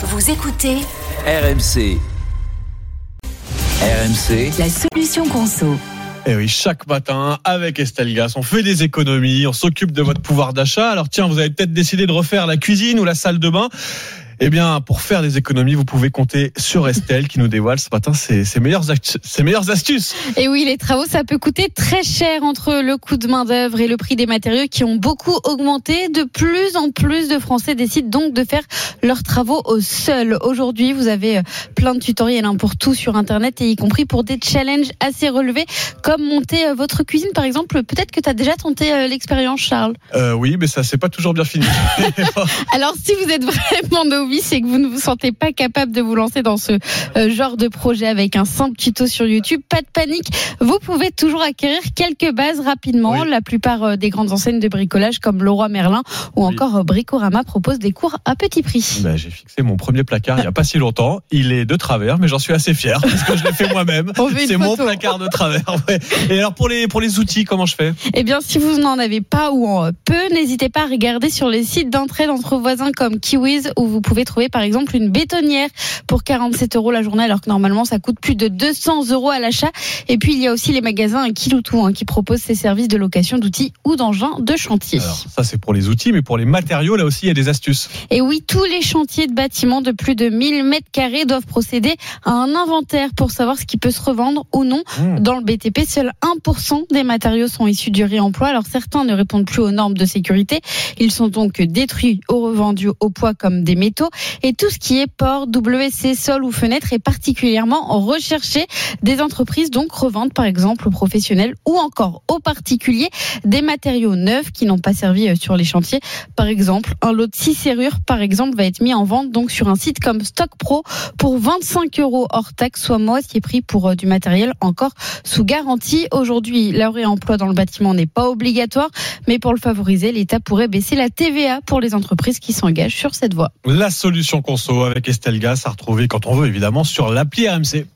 Vous écoutez RMC. RMC, la solution conso. Et oui, chaque matin, avec Estelle Gas, on fait des économies, on s'occupe de votre pouvoir d'achat. Alors tiens, vous avez peut-être décidé de refaire la cuisine ou la salle de bain. Eh bien, pour faire des économies, vous pouvez compter sur Estelle qui nous dévoile ce matin ses, ses, meilleures, ses meilleures astuces. Et oui, les travaux, ça peut coûter très cher entre le coût de main-d'œuvre et le prix des matériaux qui ont beaucoup augmenté. De plus en plus de Français décident donc de faire leurs travaux au sol. Aujourd'hui, vous avez euh, plein de tutoriels hein, pour tout sur Internet et y compris pour des challenges assez relevés, comme monter euh, votre cuisine, par exemple. Peut-être que tu as déjà tenté euh, l'expérience, Charles. Euh, oui, mais ça, c'est pas toujours bien fini. Alors, si vous êtes vraiment c'est que vous ne vous sentez pas capable de vous lancer dans ce euh, genre de projet avec un simple tuto sur YouTube. Pas de panique, vous pouvez toujours acquérir quelques bases rapidement. Oui. La plupart euh, des grandes enseignes de bricolage comme Leroy Merlin ou Oui. encore euh, Bricorama proposent des cours à petit prix. Ben, J'ai fixé mon premier placard il n'y a pas si longtemps. Il est de travers, mais j'en suis assez fier parce que je l'ai fait moi-même. C'est mon placard de travers. ouais. Et alors pour les pour les outils, comment je fais? Eh bien, si vous n'en avez pas ou en peu, n'hésitez pas à regarder sur les sites d'entraide entre voisins comme Kiwiz où vous pouvez trouver par exemple une bétonnière pour 47 euros la journée alors que normalement ça coûte plus de 200 euros à l'achat. Et puis il y a aussi les magasins Kiloutou hein, qui proposent ces services de location d'outils ou d'engins de chantier. Alors ça c'est pour les outils, mais pour les matériaux là aussi il y a des astuces. Et oui, tous les chantiers de bâtiments de plus de 1000 mètres carrés doivent procéder à un inventaire pour savoir ce qui peut se revendre ou non. Mmh. Dans le BTP, seul 1% des matériaux sont issus du réemploi. Alors certains ne répondent plus aux normes de sécurité. Ils sont donc détruits ou revendus au poids comme des métaux. Et tout ce qui est port, WC, sol ou fenêtre est particulièrement recherché. Des entreprises donc revendent par exemple aux professionnels ou encore aux particuliers des matériaux neufs qui n'ont pas servi euh, sur les chantiers. Par exemple, un lot de 6 serrures par exemple va être mis en vente donc sur un site comme Stock Pro pour 25 euros hors taxe, soit moitié prix pour euh, du matériel encore sous garantie. Aujourd'hui, le réemploi dans le bâtiment n'est pas obligatoire, mais pour le favoriser, l'État pourrait baisser la TVA pour les entreprises qui s'engagent sur cette voie. La solution conso avec Estelle Gas à retrouver quand on veut évidemment sur l'appli RMC.